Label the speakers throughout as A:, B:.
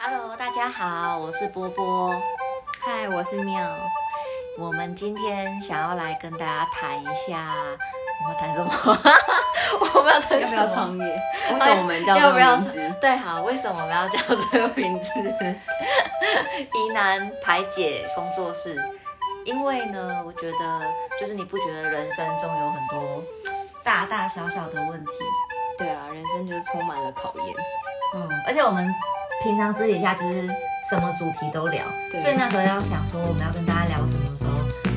A: Hello，大家好，我是波波。
B: 嗨，我是妙。
A: 我们今天想要来跟大家谈一下，我们谈什么？我们要谈
B: 要不要创业？为什么我们叫这
A: 要不要
B: 个名字？
A: 对，好，为什么我们要叫这个名字？疑难排解工作室。因为呢，我觉得就是你不觉得人生中有很多大大小小的问题，
B: 对啊，人生就是充满了考验。
A: 嗯，而且我们平常私底下就是什么主题都聊，所以那时候要想说我们要跟大家聊什么时候，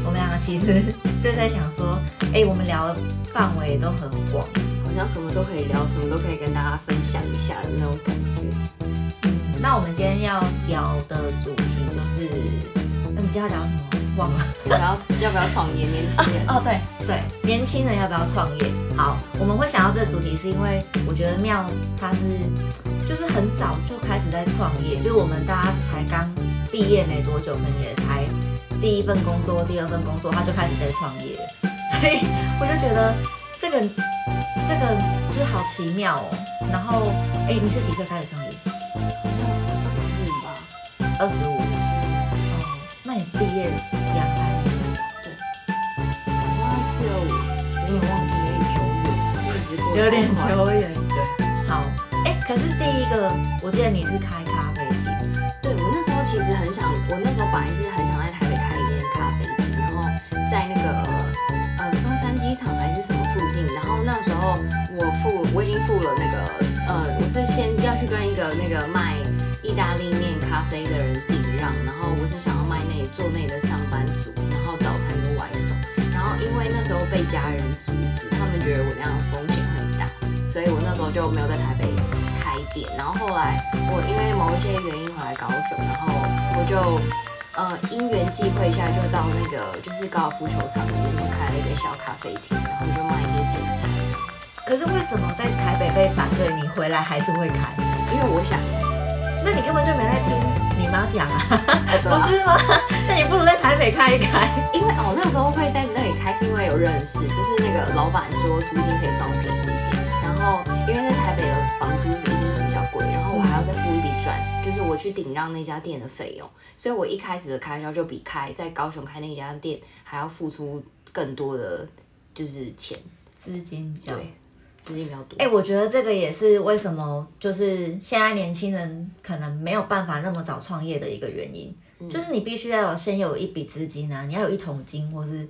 A: 我们两个其实就在想说，哎、我们聊的范围都很广，
B: 好像什么都可以聊，什么都可以跟大家分享一下的那种感觉。
A: 嗯，那我们今天要聊的主题就是，们今天要聊什么？忘了。
B: 要不要要不要创业？年轻人
A: 哦，对对，年轻人要不要创业？好，我们会想到这个主题，是因为我觉得妙他是就是很早就开始在创业，就是我们大家才刚毕业没多久，可能也才第一份工作、第二份工作，他就开始在创业了，所以我就觉得这个这个就是好奇妙哦。然后，哎，你是几岁开始创业？
B: 二十五吧？
A: 二十五。那你毕业两三年。
B: 对好像四二五，有点忘记，有点久远，
A: 有点久远。
B: 对。
A: 好，哎、可是第一个，我记得你是开咖啡厅，
B: 对我那时候其实很想，我那时候本来是很想在台北开一间咖啡厅，然后在那个呃松山机场还是什么附近，然后那时候我付我已经付了那个呃，我是先要去跟一个那个卖意大利面咖啡的人让，然后我是想要卖那做那的上班族，然后早餐就外送，然后因为那时候被家人阻止，他们觉得我那样风险很大，所以我那时候就没有在台北开店。然后后来我因为某一些原因回来高雄，然后我就呃因缘际会下就到那个就是高尔夫球场里面就开了一个小咖啡厅，然后就卖一些简餐，
A: 可是为什么在台北被反对，你回来还是会开？
B: 因为我想，
A: 那你根本就没在听你要讲啊，
B: 不
A: 不是吗？那你不如在台北开一开。
B: 因为哦那时候会在那里开，是因为有认识，就是那个老板说租金可以稍微便宜一点，然后因为在台北的房租是一定是比较贵，然后我还要再付一笔转，就是我去顶让那家店的费用，所以我一开始的开销就比开在高雄开那家店还要付出更多的就是钱，
A: 资金比较。
B: 对，资金比较多。
A: 哎、我觉得这个也是为什么就是现在年轻人可能没有办法那么早创业的一个原因，就是你必须要有先有一笔资金啊，你要有一桶金，或是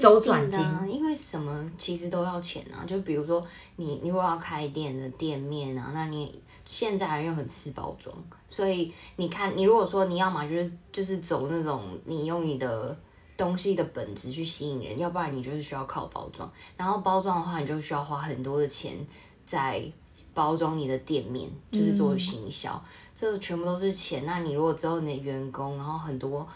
A: 周转
B: 金啊因为什么其实都要钱啊。就比如说你你如果要开店的店面啊，那你现在人又很吃包装，所以你看你如果说你要么就是就是走那种你用你的东西的本质去吸引人，要不然你就是需要靠包装。然后包装的话，你就需要花很多的钱在包装你的店面，就是做行销，这全部都是钱。那你如果只有你的员工，然后很多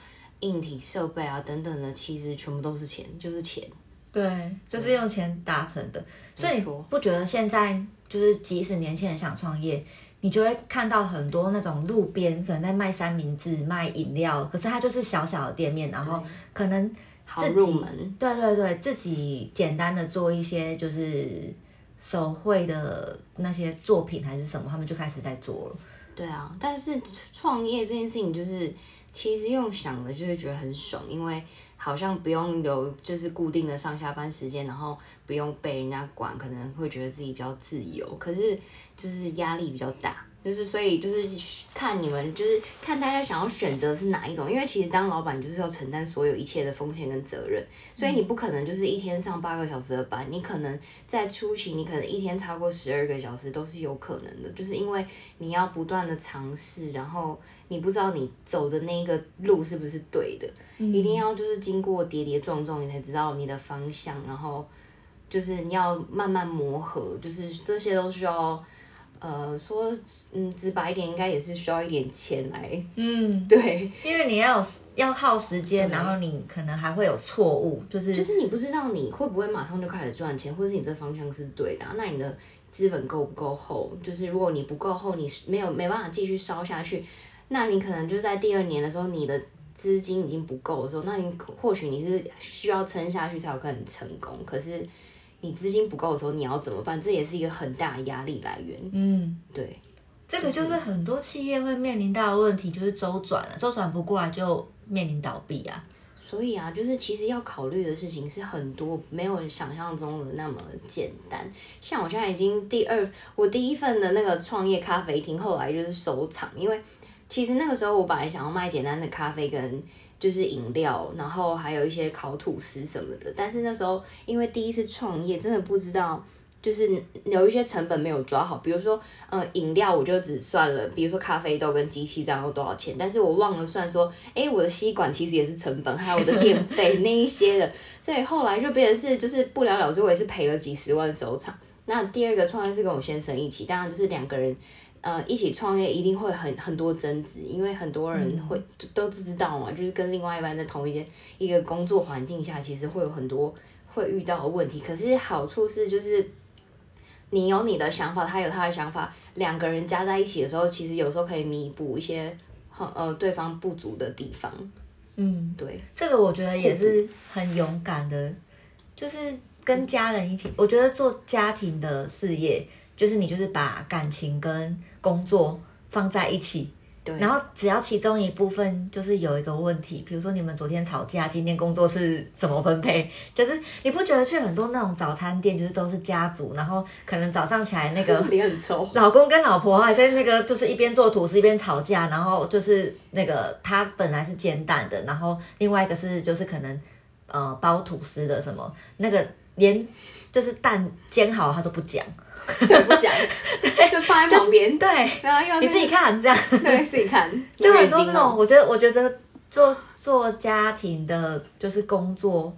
B: 硬体设备啊等等的，其实全部都是钱，就是钱。
A: 对，就是用钱达成的。所以你不觉得现在就是即使年轻人想创业，你就会看到很多那种路边可能在卖三明治、卖饮料，可是它就是小小的店面，然后可能
B: 好
A: 自己。对对对，自己简单的做一些就是手绘的那些作品还是什么，他们就开始在做了。
B: 对啊，但是创业这件事情，就是其实用想的，就是觉得很爽，因为好像不用有就是固定的上下班时间，然后不用被人家管，可能会觉得自己比较自由。可是就是压力比较大，就是所以就是看你们，就是看大家想要选择是哪一种，因为其实当老板就是要承担所有一切的风险跟责任，所以你不可能就是一天上八个小时的班，你可能在初期你可能一天超过十二个小时都是有可能的，就是因为你要不断的尝试，然后你不知道你走的那个路是不是对的，一定要就是经过跌跌撞撞，你才知道你的方向，然后就是你要慢慢磨合，就是这些都需要。呃，说嗯直白一点，应该也是需要一点钱来，
A: 嗯，
B: 对，
A: 因为你要要耗时间，然后你可能还会有错误，就是
B: 就是你不知道你会不会马上就开始赚钱，或者是你这方向是对的啊、那你的资本够不够厚？就是如果你不够厚，你是没有没办法继续烧下去，那你可能就在第二年的时候，你的资金已经不够的时候，那你或许你是需要撑下去才有可能成功。可是你资金不够的时候，你要怎么办？这也是一个很大的压力来源。
A: 嗯，
B: 对，
A: 这个就是很多企业会面临到的问题，就是周转啊，周转不过来就面临倒闭啊。
B: 所以啊，就是其实要考虑的事情是很多，没有想象中的那么简单。像我现在已经第二，我第一份的那个创业咖啡厅，后来就是收场，因为其实那个时候我本来想要卖简单的咖啡跟就是饮料，然后还有一些烤吐司什么的，但是那时候因为第一次创业，真的不知道。就是有一些成本没有抓好，比如说，呃，饮料我就只算了，比如说咖啡豆跟机器这样要多少钱，但是我忘了算说，哎，我的吸管其实也是成本，还有我的电 费那一些的，所以后来就变成是就是不了了之，我也是赔了几十万收场。那第二个创业是跟我先生一起，当然就是两个人，呃，一起创业一定会很很多争执，因为很多人会都知道嘛，就是跟另外一半在同一间一个工作环境下，其实会有很多会遇到的问题。可是好处是就是。你有你的想法，他有他的想法，两个人加在一起的时候，其实有时候可以弥补一些很呃对方不足的地方。嗯，对，
A: 这个我觉得也是很勇敢的，就是跟家人一起。我觉得做家庭的事业，就是你就是把感情跟工作放在一起。对然后只要其中一部分就是有一个问题，比如说你们昨天吵架，今天工作是怎么分配？就是你不觉得去很多那种早餐店，就是都是家族，然后可能早上起来那个 老公跟老婆还在那个就是一边做吐司一边吵架，然后就是那个他本来是煎蛋的，然后另外一个是就是可能呃包吐司的什么那个连就是蛋煎好他都不讲。
B: 不讲，就放在旁边。
A: 对，
B: 然后
A: 你自己看这样。
B: 对，自己看。
A: 就很多这种，我觉得，我觉得做做家庭的，就是工作，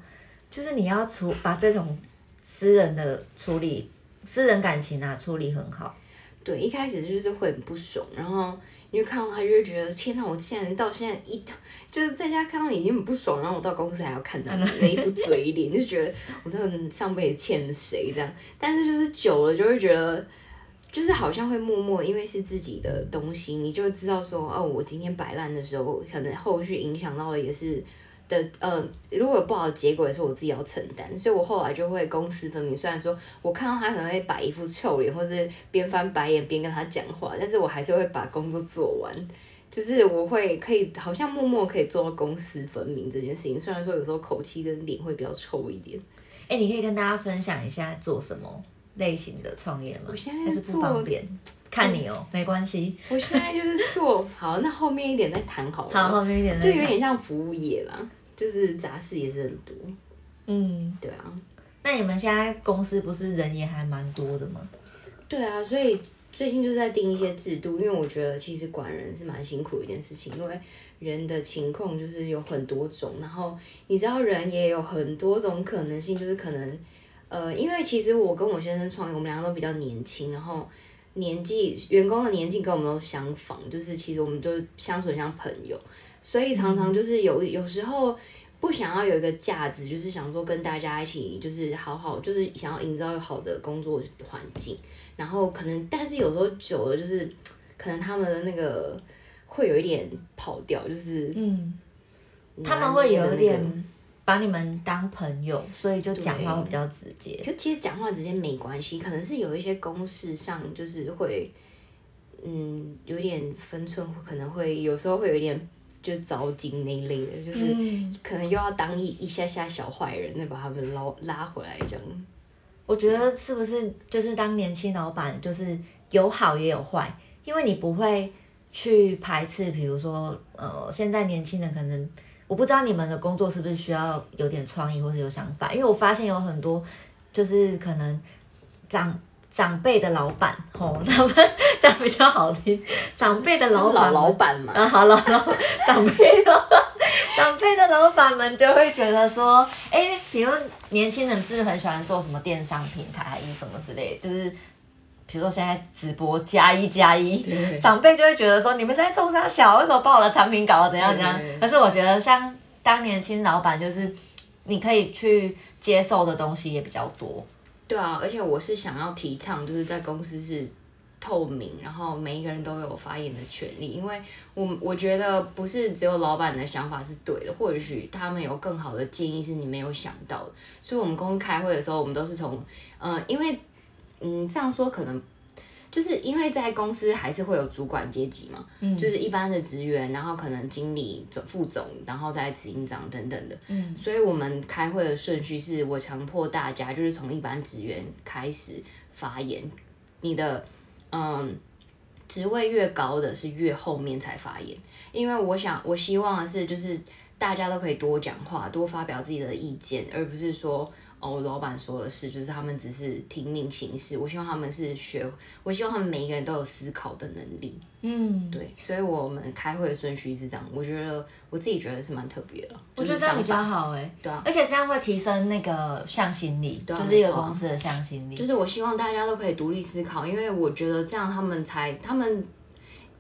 A: 就是你要处把这种私人的处理、私人感情啊处理很好。
B: 对，一开始就是会很不爽，然后。你就看到他，就会觉得天哪！我现在到现在一就是在家看到你已经很不爽，然后我到公司还要看到你那一副嘴脸，就觉得我这个上辈子欠了谁这样。但是就是久了就会觉得，就是好像会默默，因为是自己的东西，你就知道说，哦，我今天摆烂的时候，可能后续影响到的也是。的呃，如果有不好的结果，也是我自己要承担，所以我后来就会公私分明。虽然说我看到他可能会摆一副臭脸，或是边翻白眼边跟他讲话，但是我还是会把工作做完。就是我会可以好像默默可以做到公私分明这件事情。虽然说有时候口气跟脸会比较臭一点。
A: 哎，你可以跟大家分享一下做什么类型的创业吗？
B: 我现在
A: 是不方便，看你哦，没关系。
B: 我现在就是做好，那后面一点再谈好了。
A: 好，后面一点
B: 就有点像服务业啦。就是杂事也是很多，嗯，对啊。
A: 那你们现在公司不是人也还蛮多的吗？
B: 对啊，所以最近就在定一些制度，因为我觉得其实管人是蛮辛苦的一件事情，因为人的情况就是有很多种，然后你知道人也有很多种可能性，就是可能呃，因为其实我跟我先生创业，我们两个都比较年轻，然后年纪员工的年纪跟我们都相仿，就是其实我们就相处很像朋友。所以常常就是有有时候不想要有一个架子，就是想说跟大家一起，就是好好，就是想要营造一个好的工作环境。然后可能，但是有时候久了，就是可能他们的那个会有一点跑掉，就是嗯，
A: 他们会有点把你们当朋友，所以就讲话会比较直接。
B: 可是其实讲话直接没关系，可能是有一些公事上就是会，嗯，有点分寸，可能会有时候会有一点。就糟金那一类的，就是可能又要当一一下下小坏人，再把他们捞拉回来这样。
A: 我觉得是不是就是当年轻老板，就是有好也有坏，因为你不会去排斥，比如说呃，现在年轻人可能我不知道你们的工作是不是需要有点创意或是有想法，因为我发现有很多就是可能长。长辈的老板，吼，他们这样比较好听。长辈的老板，
B: 老板嘛，
A: 啊，好了，长辈的 长辈的老板们就会觉得说，哎，比如年轻人是不是很喜欢做什么电商平台还是什么之类，就是比如说现在直播加一加一，长辈就会觉得说，你们在冲啥小，为什么把我的产品搞得怎样怎样？可是我觉得像当年轻老板，就是你可以去接受的东西也比较多。
B: 对啊，而且我是想要提倡，就是在公司是透明，然后每一个人都有发言的权利。因为我我觉得不是只有老板的想法是对的，或许他们有更好的建议是你没有想到的。所以，我们公司开会的时候，我们都是从，嗯，因为，嗯，这样说可能就是因为在公司还是会有主管阶级嘛，
A: 嗯
B: 就是一般的职员，然后可能经理、总副总，然后再执行长等等的。
A: 嗯，
B: 所以我们开会的顺序是我强迫大家就是从一般职员开始发言，你的嗯职位越高的是越后面才发言，因为我想我希望的是就是大家都可以多讲话，多发表自己的意见，而不是说。哦，老板说的是，就是他们只是听命行事。我希望他们是学，我希望他们每一个人都有思考的能力。
A: 嗯，
B: 对，所以我们开会的顺序是这样。我觉得我自己觉得是蛮特别的，
A: 我觉得这样比较好哎、
B: 对啊，
A: 而且这样会提升那个向心力，
B: 对啊
A: 就是一个公司的向心力。
B: 就是我希望大家都可以独立思考，因为我觉得这样他们才他们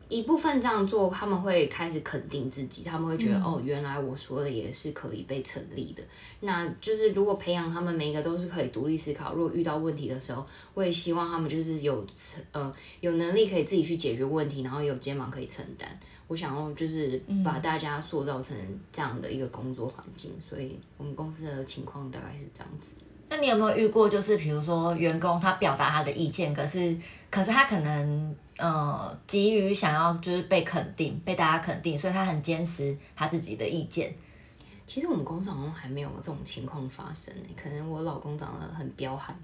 B: 一部分这样做，他们会开始肯定自己，他们会觉得、
A: 嗯
B: 哦，原来我说的也是可以被成立的。那就是如果培养他们每一个都是可以独立思考，如果遇到问题的时候，我也希望他们就是有呃有能力可以自己去解决问题，然后有肩膀可以承担。我想要就是把大家塑造成这样的一个工作环境，所以我们公司的情况大概是这样子。
A: 那你有没有遇过，就是比如说员工他表达他的意见，可是可是他可能呃急于想要就是被肯定，被大家肯定，所以他很坚持他自己的意见。
B: 其实我们公司好像还没有这种情况发生呢，可能我老公长得很彪悍，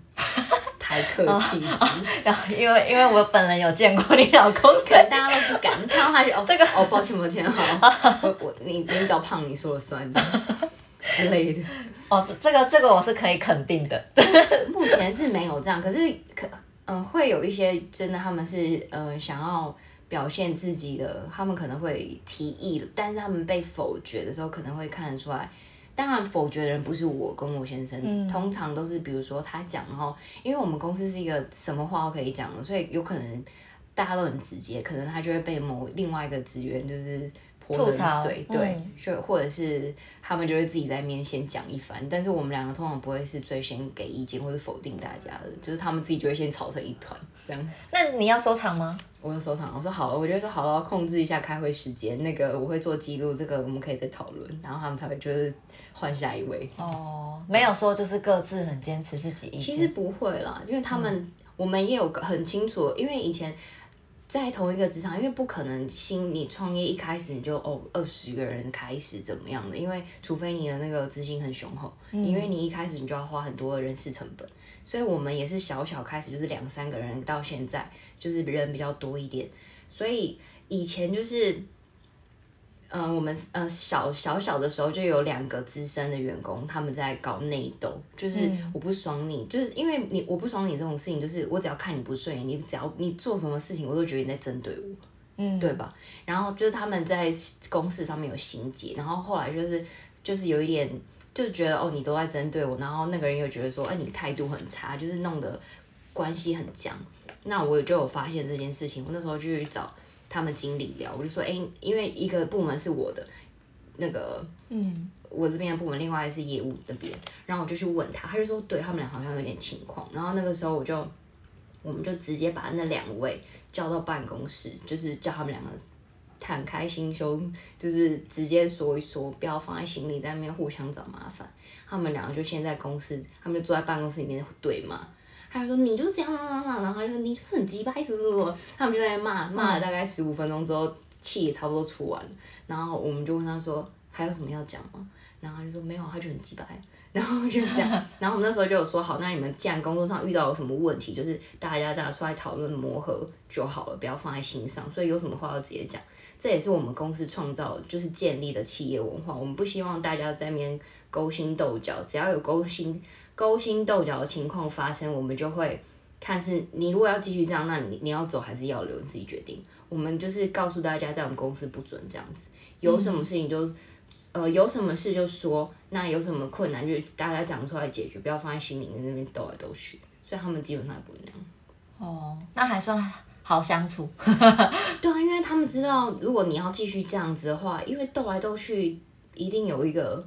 B: 太客气质，
A: 然后因为因为我本人有见过你老公
B: 可能大家都不敢看到他就哦，
A: 这个
B: 哦，抱歉抱歉，好，我我你你只要胖，你说了算 之类的。
A: 哦，这这个这个我是可以肯定的。
B: 目前是没有这样，可是可嗯、会有一些真的他们是呃想要表现自己的，他们可能会提议，但是他们被否决的时候，可能会看得出来。当然，否决的人不是我跟我先生，通常都是比如说他讲，然后因为我们公司是一个什么话都可以讲的，所以有可能大家都很直接，可能他就会被某另外一个职员就是泼冷
A: 吐槽
B: 水，对
A: 嗯，
B: 就或者是他们就会自己在面先讲一番，但是我们两个通常不会是最先给意见或者否定大家的，就是他们自己就会先吵成一团这样。
A: 那你要收场吗？
B: 我要收场，我说好了，我觉得说好了，控制一下开会时间，那个我会做记录，这个我们可以再讨论，然后他们才会就是换下一位。
A: 哦，没有说就是各自很坚持自己意见。
B: 其实不会啦，因为他们、我们也有个很清楚，因为以前在同一个职场，因为不可能新你创业一开始你就哦二十个人开始怎么样的，因为除非你的那个资金很雄厚，因为你一开始你就要花很多的人事成本，所以我们也是小小开始就是两三个人，到现在就是人比较多一点，所以以前就是。嗯、我们呃小小小的时候就有两个资深的员工，他们在搞内斗，就是我不爽你，就是因为你我不爽你这种事情，就是我只要看你不顺眼，你只要你做什么事情，我都觉得你在针对我，
A: 嗯，
B: 对吧？然后就是他们在公事上面有心结，然后后来就是就是有一点就是觉得哦你都在针对我，然后那个人又觉得说哎你态度很差，就是弄得关系很僵。那我就有发现这件事情，我那时候就去找他们经理聊，我就说哎，因为一个部门是我的，那个
A: 嗯，
B: 我这边的部门，另外是业务这边，然后我就去问他，他就说对他们俩好像有点情况，然后那个时候我就我们就直接把那两位叫到办公室，就是叫他们两个坦开心胸，就是直接说一说，不要放在心里，在那边互相找麻烦。他们两个就先在公司，他们就坐在办公室里面对骂。他就说你就是这样啊啊啊，然后他就说你就是很鸡巴，什么什么什么，他们就在那骂骂了大概十五分钟之后，气也差不多出完了，然后我们就问他说还有什么要讲吗？然后他就说没有，他就很鸡巴。然后就是这样，然后我们那时候就有说好，那你们既然工作上遇到有什么问题，就是大家大家出来讨论磨合就好了，不要放在心上。所以有什么话要直接讲，这也是我们公司创造就是建立的企业文化。我们不希望大家在面勾心斗角，只要有勾心勾心斗角的情况发生，我们就会看是你如果要继续这样，那你你要走还是要留，你自己决定。我们就是告诉大家，在我们公司不准这样子，有什么事情就。呃，有什么事就说，那有什么困难就大家讲出来解决，不要放在心里面那边斗来斗去。所以他们基本上也不会那样。
A: 哦，那还算好相处。
B: 对啊，因为他们知道，如果你要继续这样子的话，因为斗来斗去，一定有一个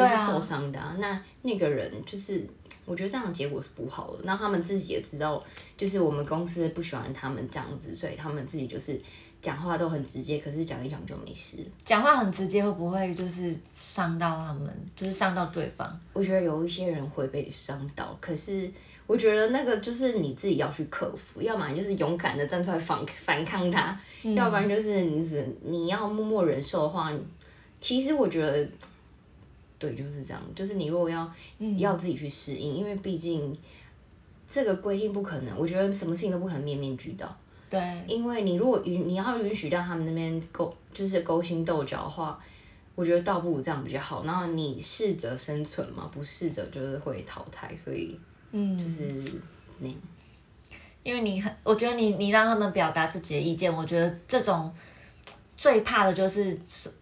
B: 会
A: 对啊
B: 是受伤的、啊。那那个人就是，我觉得这样的结果是不好的。那他们自己也知道，就是我们公司不喜欢他们这样子，所以他们自己就是讲话都很直接，可是讲一讲就没事。
A: 讲话很直接，会不会就是伤到他们，就是伤到对方？
B: 我觉得有一些人会被伤到，可是我觉得那个就是你自己要去克服，要么你就是勇敢的站出来反反抗他，要不然就是你只你要默默忍受的话，其实我觉得，对，就是这样，就是你如果要、要自己去适应，因为毕竟这个规定不可能，我觉得什么事情都不可能面面俱到。
A: 对，
B: 因为你如果允你要允许让他们那边勾就是勾心斗角的话，我觉得倒不如这样比较好。然后你适者生存嘛，不适者就是会淘汰，所以
A: 嗯，
B: 就是那样。
A: 因为你很，我觉得你你让他们表达自己的意见，我觉得这种最怕的就是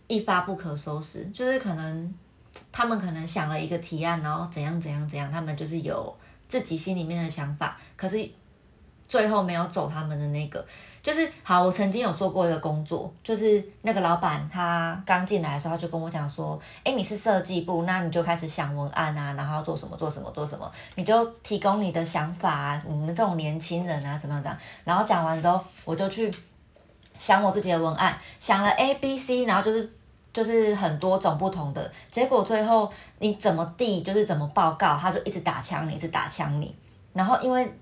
A: 一发不可收拾，就是可能他们可能想了一个提案，然后怎样怎样怎样，他们就是有自己心里面的想法，可是最后没有走他们的那个。就是好，我曾经有做过一个工作，就是那个老板他刚进来的时候，他就跟我讲说，哎，你是设计部，那你就开始想文案啊，然后做什么做什么做什么，你就提供你的想法啊，你们这种年轻人啊，怎么样讲，然后讲完之后，我就去想我自己的文案，想了 A B C，然后就是就是很多种不同的，结果最后你怎么递，就是怎么报告，他就一直打枪你，一直打枪你，然后因为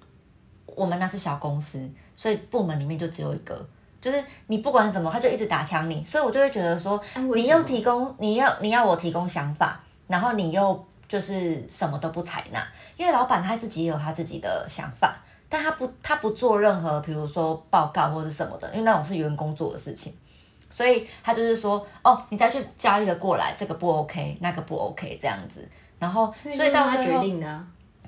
A: 我们那是小公司。所以部门里面就只有一个，就是你不管怎么，他就一直打枪你，所以我就会觉得说，你又提供，你要你要我提供想法，然后你又就是什么都不采纳，因为老板他自己也有他自己的想法，但他不他不做任何，比如说报告或者什么的，因为那种是员工做的事情，所以他就是说，哦，你再去加一个过来，这个不 OK，那个不 OK 这样子，然后所以到最后，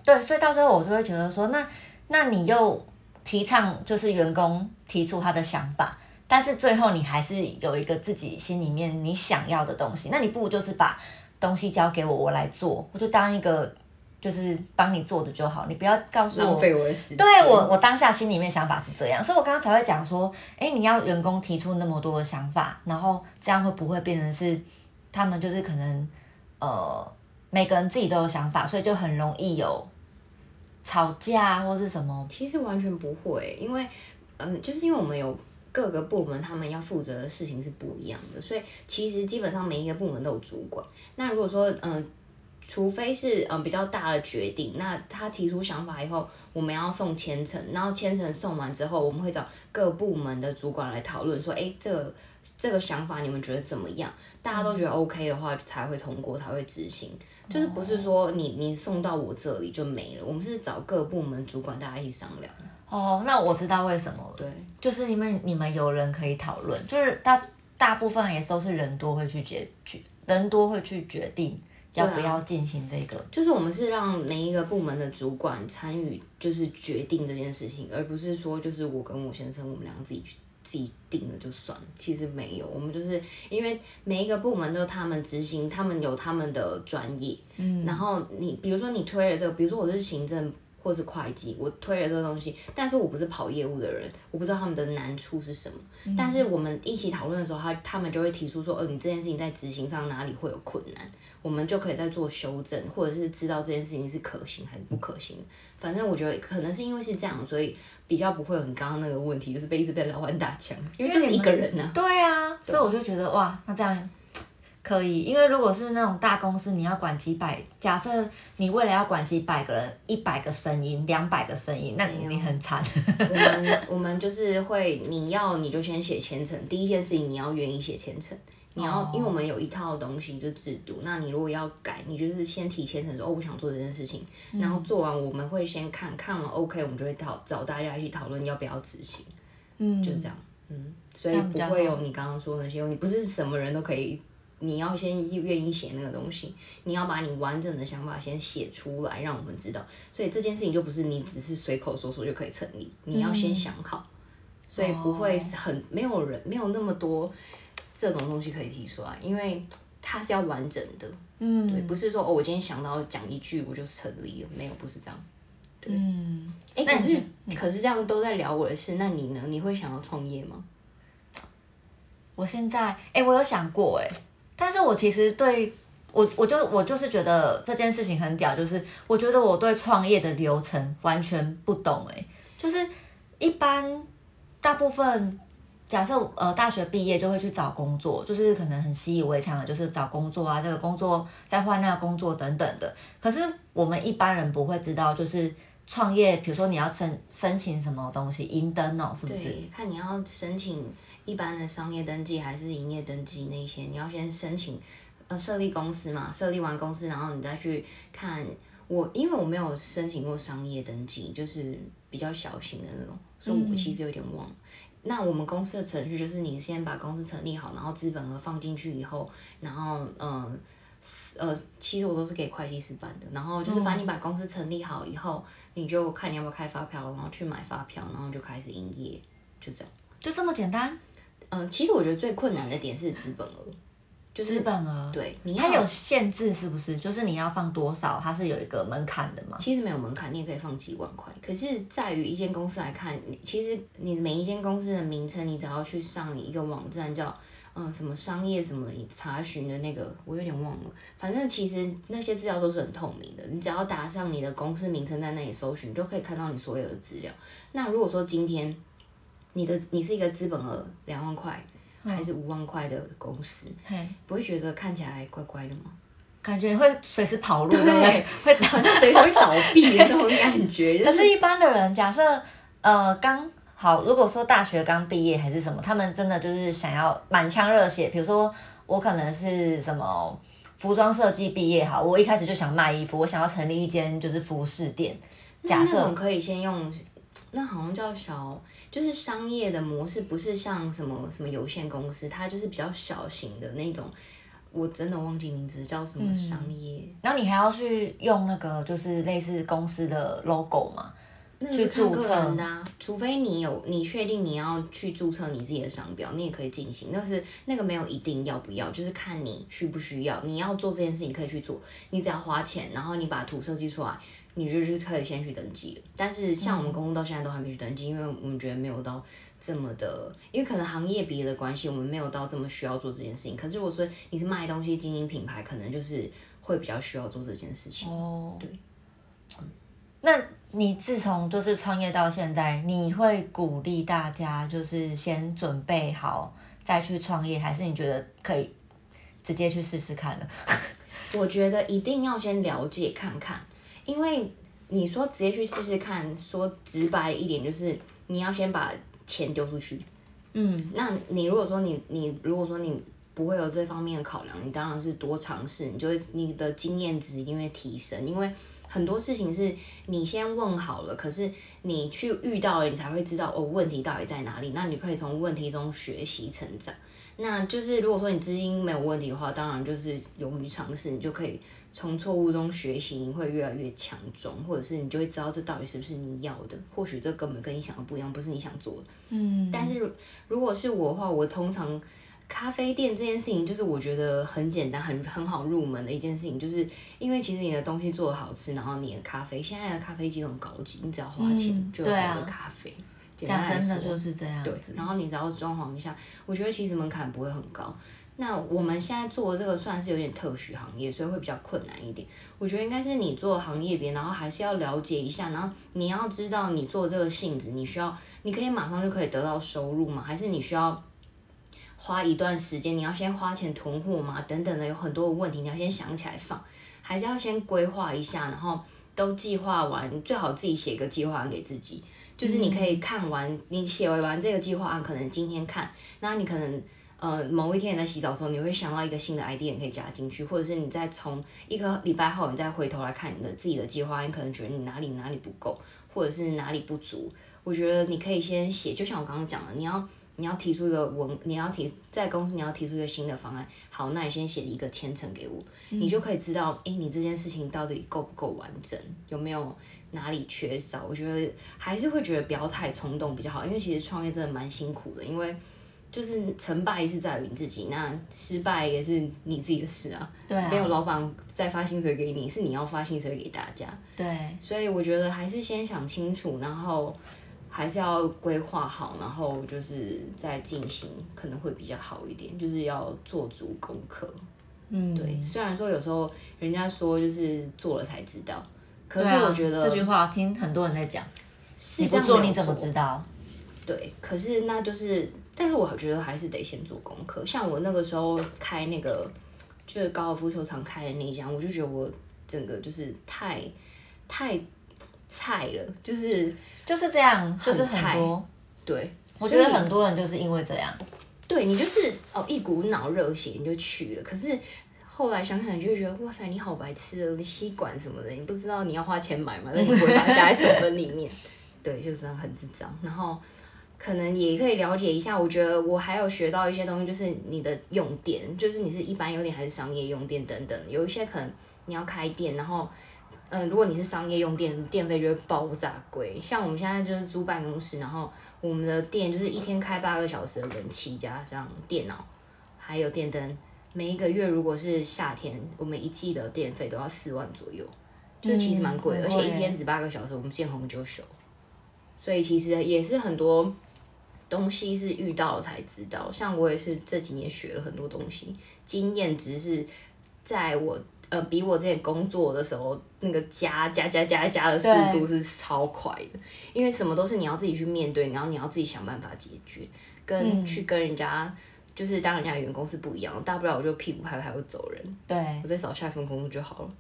A: 对，所以到最后我就会觉得说，那那你又。提倡就是员工提出他的想法，但是最后你还是有一个自己心里面你想要的东西，那你不如就是把东西交给我，我来做，我就当一个就是帮你做的就好，你不要告诉我
B: 浪费我的时间。
A: 对我，我当下心里面想法是这样，所以我刚刚才会讲说，哎，你要员工提出那么多的想法，然后这样会不会变成是他们就是可能呃每个人自己都有想法，所以就很容易有。吵架或是什么？
B: 其实完全不会，因为，嗯，就是因为我们有各个部门，他们要负责的事情是不一样的，所以其实基本上每一个部门都有主管。那如果说，嗯，除非是嗯比较大的决定，那他提出想法以后，我们要送千层，然后千层送完之后，我们会找各部门的主管来讨论，说，哎，这个这个想法你们觉得怎么样？大家都觉得 OK 的话，才会通过，才会执行。就是不是说你你送到我这里就没了，我们是找各部门主管大家一起商量。
A: 哦，那我知道为什么了。
B: 对，
A: 就是因为你们有人可以讨论，就是大大部分也都是人多会去决决，人多会去决定要不要进行这个。
B: 就是我们是让每一个部门的主管参与，就是决定这件事情，而不是说就是我跟我先生我们两个自己去。自己定了就算，其实没有，我们就是因为每一个部门都他们执行，他们有他们的专业，嗯，然后你比如说你推了这个，比如说我是行政或是会计，我推了这个东西，但是我不是跑业务的人，我不知道他们的难处是什么，但是我们一起讨论的时候，他他们就会提出说，哦，你这件事情在执行上哪里会有困难，我们就可以再做修正，或者是知道这件事情是可行还是不可行，反正我觉得可能是因为是这样，所以。比较不会有你刚刚那个问题，就是被一直被老板打枪，因为就是一个人呢。
A: 对啊，所以我就觉得哇，那这样可以。因为如果是那种大公司，你要管几百，假设你未来要管几百个人，一百个声音，两百个声音，那你很惨。
B: 我们 我们就是会，你要你就先写前程，第一件事情你要愿意写前程。你要，因为我们有一套东西就制度，那你如果要改，你就是先提前程说，哦，我想做这件事情，然后做完我们会先看看完 OK，我们就会讨找大家一起讨论要不要执行，嗯，就这样，嗯，所以不会有你刚刚说那些，你不是什么人都可以，你要先愿意写那个东西，你要把你完整的想法先写出来，让我们知道，所以这件事情就不是你只是随口说说就可以成立，你要先想好，所以不会很没有人没有那么多。这种东西可以提出来，因为它是要完整的，嗯，对，不是说哦，我今天想到讲一句我就成立了，没有，不是这样，对，嗯，哎，可是可是这样都在聊我的事，那你呢？你会想要创业吗？
A: 我现在，哎，我有想过，哎，但是我其实对我，我就我就是觉得这件事情很屌，就是我觉得我对创业的流程完全不懂，哎，就是一般大部分。假设呃大学毕业就会去找工作，就是可能很习以为常的，就是找工作啊，这个工作再换那个工作等等的。可是我们一般人不会知道，就是创业，比如说你要申申请什么东西，银灯哦，是不是？
B: 对，看你要申请一般的商业登记还是营业登记那些，你要先申请呃设立公司嘛，设立完公司，然后你再去看我，因为我没有申请过商业登记，就是比较小型的那种，所以我其实有点忘了。那我们公司的程序就是你先把公司成立好，然后资本额放进去以后，然后嗯呃，其实我都是给会计师办的，然后就是反正你把公司成立好以后，你就看你要不要开发票，然后去买发票，然后就开始营业，就这样。
A: 就这么简单？
B: 嗯，其实我觉得最困难的点是资本额，就是
A: 资本额，
B: 对，你
A: 它有限制是不是？就是你要放多少，它是有一个门槛的嘛？
B: 其实没有门槛，你也可以放几万块。可是在于一间公司来看，你其实你每一间公司的名称，你只要去上一个网站叫嗯什么商业什么查询的那个，我有点忘了。反正其实那些资料都是很透明的，你只要打上你的公司名称在那里搜寻，就可以看到你所有的资料。那如果说今天你的你是一个资本额两万块还是五万块的公司，
A: 嘿，
B: 不会觉得看起来怪怪的吗？
A: 感觉会随时跑路，对不对？会
B: 好像随时会倒闭的那种感觉。
A: 可是，一般的人，假设呃刚好，如果说大学刚毕业还是什么，他们真的就是想要满腔热血。比如说，我可能是什么服装设计毕业，好，我一开始就想卖衣服，我想要成立一间就是服饰店。假
B: 那那
A: 设
B: 可以先用，那好像叫小，就是商业的模式，不是像什么什么有限公司，它就是比较小型的那种。我真的忘记名字叫什么商业，
A: 然后你还要去用那个就是类似公司的 logo 嘛？去
B: 那个看个
A: 注册
B: 人的、啊，除非你有你确定你要去注册你自己的商标，你也可以进行。但是那个没有一定要不要，就是看你需不需要。你要做这件事情可以去做，你只要花钱，然后你把图设计出来，你就是可以先去登记了。但是像我们公司到现在都还没去登记，因为我们觉得没有到这么的，因为可能行业别的关系，我们没有到这么需要做这件事情。可是如果说你是卖东西经营品牌，可能就是会比较需要做这件事情。
A: 哦，
B: 对。
A: 那你自从就是创业到现在，你会鼓励大家就是先准备好再去创业，还是你觉得可以直接去试试看呢？
B: 我觉得一定要先了解看看，因为你说直接去试试看，说直白一点就是你要先把钱丢出去。
A: 嗯，
B: 那你如果说你你如果说你不会有这方面的考量，你当然是多尝试，你就会你的经验值一定会提升，因为很多事情是你先问好了，可是你去遇到了，你才会知道哦问题到底在哪里，那你可以从问题中学习成长。那就是如果说你资金没有问题的话，当然就是勇于尝试，你就可以从错误中学习，你会越来越强壮，或者是你就会知道这到底是不是你要的。或许这根本跟你想的不一样，不是你想做的。
A: 嗯，
B: 但是如如果是我的话，我通常咖啡店这件事情，就是我觉得很简单、很很好入门的一件事情，就是因为其实你的东西做的好吃，然后你的咖啡，现在的咖啡机都很高级，你只要花钱
A: 嗯
B: 就有
A: 对啊
B: 好的咖啡。简单来说
A: 真的就是这样
B: 对
A: 子，。
B: 然后你只要装潢一下，我觉得其实门槛不会很高。那我们现在做的这个算是有点特许行业，所以会比较困难一点。我觉得应该是你做行业别，然后还是要了解一下，然后你要知道你做这个性质，你需要，你可以马上就可以得到收入吗？还是你需要花一段时间？你要先花钱囤货吗？等等的，有很多的问题，你要先想起来放，还是要先规划一下，然后都计划完，最好自己写一个计划案给自己。就是你可以看完，你写完这个计划案，可能今天看，那你可能呃某一天你在洗澡的时候，你会想到一个新的 idea 可以加进去，或者是你再从一个礼拜后，你再回头来看你的自己的计划，你可能觉得你哪里哪里不够，或者是哪里不足。我觉得你可以先写，就像我刚刚讲的，你要你要提出一个文，你要提在公司你要提出一个新的方案，好，那你先写一个千层给我，你就可以知道，诶，你这件事情到底够不够完整，有没有哪里缺少？我觉得还是会觉得不要太冲动比较好，因为其实创业真的蛮辛苦的，因为就是成败是在于你自己，那失败也是你自己的事啊，
A: 对啊，
B: 没有老板再发薪水给你，是你要发薪水给大家。
A: 对，
B: 所以我觉得还是先想清楚，然后还是要规划好，然后就是再进行，可能会比较好一点。就是要做足功课。
A: 嗯，
B: 对，虽然说有时候人家说就是做了才知道，可是我觉得
A: 这句话听很多人在讲，你不做你怎么知？道？
B: 对，可是那就是，但是我觉得还是得先做功课。像我那个时候开那个就是高尔夫球场开的那一家，我就觉得我整个就是太太菜了，就是
A: 就是这样，就是
B: 很
A: 多。
B: 对，
A: 我觉得很多人就是因为这样，
B: 对你就是哦一股脑热血你就去了，可是后来想想你就会觉得哇塞你好白痴哦，你吸管什么的你不知道你要花钱买嘛，那你不会把它加在成本里面，对，就是这样很智障。然后可能也可以了解一下，我觉得我还有学到一些东西，就是你的用电，就是你是一般用电还是商业用电等等，有一些可能你要开店，然后。嗯，如果你是商业用电，电费就会爆炸贵。像我们现在就是租办公室，然后我们的电就是一天开八个小时的冷气加上电脑，还有电灯，每一个月如果是夏天，我们一季的电费都要四万左右，就其实蛮贵的，而且一天只八个小时，我们见红就休，所以其实也是很多东西是遇到了才知道。像我也是这几年学了很多东西，经验值是在我。呃，比我之前工作的时候，那个加加加加加的速度是超快的，因为什么都是你要自己去面对，然后你要自己想办法解决，跟去跟人家，就是当人家的员工是不一样的，大不了我就屁股拍拍我走人，
A: 对。
B: 我再找下一份工作就好了。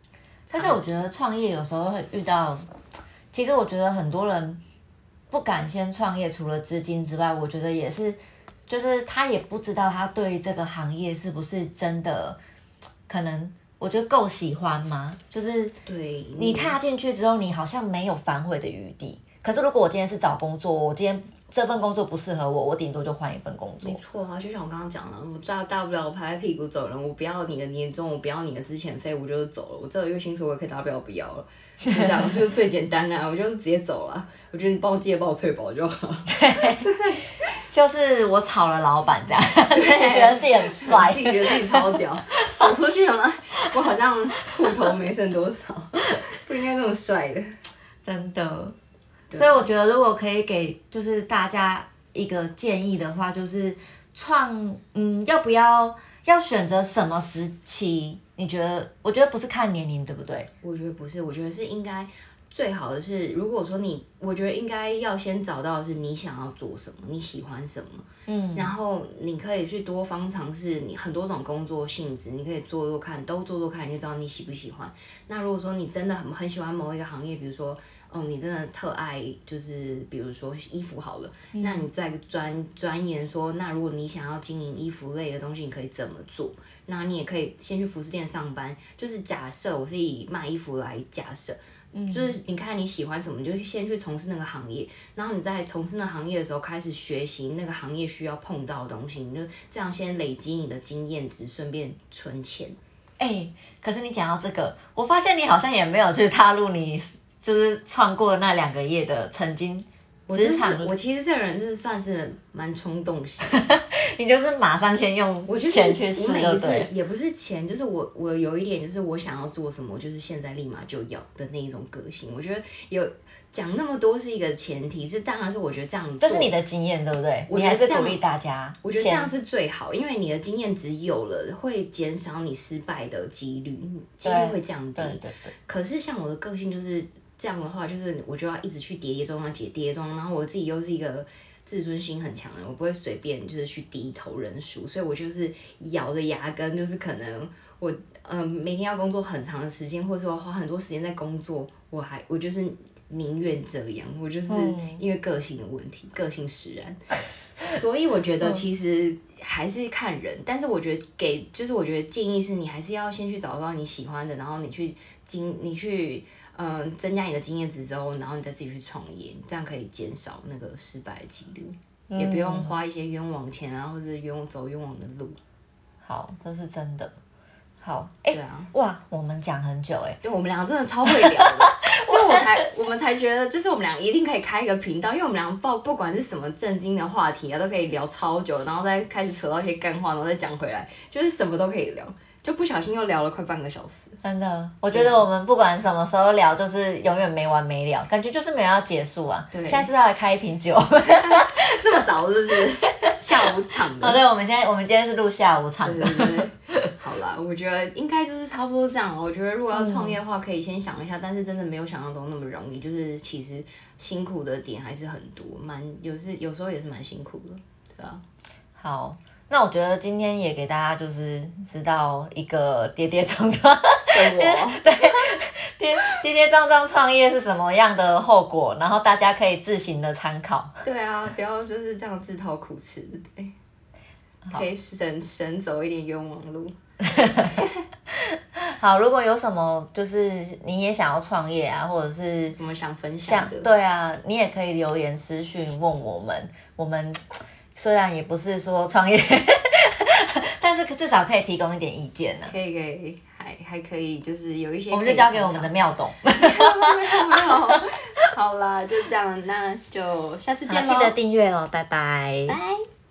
A: 但是我觉得创业有时候会遇到，其实我觉得很多人不敢先创业，除了资金之外，我觉得也是，就是他也不知道他对这个行业是不是真的，可能我觉得够喜欢吗？就是
B: 对
A: 你踏进去之后，你好像没有反悔的余地。可是如果我今天是找工作，我今天这份工作不适合我，我顶多就换一份工作
B: 没。错啊，就像我刚刚讲了，我大大不了我拍拍屁股走人，我不要你的年终，我不要你的资遣费，我就是走了。我这个月薪水我也可以大不了不要了，就这样，就是最简单的、啊，我就是直接走了。我觉得你帮我记得帮我退保就好。
A: 就是我炒了老板这样，自己觉得自己很帅
B: 自。己觉得自己超屌，走出去了吗，我好像户头没剩多少，不应该这么帅的。
A: 真的，所以我觉得如果可以给就是大家一个建议的话，就是创嗯要不要要选择什么时期？你觉得？我觉得不是看年龄，对不对？
B: 我觉得不是，我觉得是应该最好的是，如果说你，我觉得应该要先找到的是你想要做什么，你喜欢什么，
A: 嗯，
B: 然后你可以去多方尝试你很多种工作性质，你可以做做看，都做做看，你就知道你喜不喜欢。那如果说你真的很很喜欢某一个行业，比如说。哦，你真的特爱，就是比如说衣服好了，那你再专钻研说，那如果你想要经营衣服类的东西，你可以怎么做？那你也可以先去服饰店上班，就是假设我是以卖衣服来假设，嗯就是你看你喜欢什么，你就先去从事那个行业，然后你在从事那个行业的时候开始学习那个行业需要碰到的东西，你就这样先累积你的经验值，顺便存钱。
A: 哎、可是你讲到这个，我发现你好像也没有去踏入你就是创过那两个月的曾经职场，
B: 我其实这个人是算是蛮冲动型，
A: 你就是马上先用
B: 我觉得
A: 钱去试，
B: 我每一次？也不是钱，就是我我有一点就是我想要做什么，就是现在立马就要的那一种个性。我觉得有讲那么多是一个前提，是当然是我觉得这样做，
A: 这是你的经验，对不对？
B: 我
A: 还是鼓励大家，
B: 我觉得这样是最好，因为你的经验值有了，会减少你失败的几率，几率会降低
A: 对。对对，
B: 可是像我的个性就是这样的话，就是我就要一直去跌跌撞撞、跌跌撞撞，然后我自己又是一个自尊心很强的人，我不会随便就是去低头认输，所以我就是咬着牙根，就是可能我嗯、呃每天要工作很长的时间，或者说花很多时间在工作，我还我就是宁愿这样，我就是
A: 嗯
B: 因为个性的问题，个性使然。所以我觉得其实还是看人，但是我觉得给就是我觉得建议是你还是要先去找到你喜欢的，然后你去经你去嗯、呃增加你的经验值之后，然后你再自己去创业，这样可以减少那个失败的几率，也不用花一些冤枉钱啊，或者是冤枉走冤枉的路。
A: 好，这是真的。好，哎、
B: 对啊，
A: 哇，我们讲很久哎、
B: 对我们两个真的超会聊的，所以我才我们才觉得，就是我们俩一定可以开一个频道，因为我们俩不不管是什么正经的话题啊，都可以聊超久，然后再开始扯到一些干话，然后再讲回来，就是什么都可以聊，就不小心又聊了快半个小时。
A: 真的，我觉得我们不管什么时候聊，就是永远没完没了，感觉就是没有要结束啊。
B: 对
A: 现在是不是要来开一瓶酒？
B: 这么早是不是？下午场的。
A: 哦，对，我们现在我们今天是录下午场的。
B: 对对对，好啦，我觉得应该就是差不多这样。我觉得如果要创业的话，可以先想一下，但是真的没有想象中那么容易。就是其实辛苦的点还是很多，蛮有时有时候也是蛮辛苦的，对啊。
A: 好，那我觉得今天也给大家就是知道一个 跌跌撞撞的，
B: 我。
A: 跌跌跌撞撞创业是什么样的后果，然后大家可以自行的参考。
B: 对啊，不要就是这样自讨苦吃，对，可以省省走一点冤枉路。
A: 好，如果有什么就是你也想要创业啊，或者是
B: 什么想分享的，
A: 对啊，你也可以留言私讯问我们。我们虽然也不是说创业，但是至少可以提供一点意见呢。
B: 可以，可以，还还可以，就是有一些，
A: 我们就交给我们的妙董。
B: 没有，没有。好啦，就这样，那就下次见喽
A: 记得订阅哦，拜拜。
B: 拜。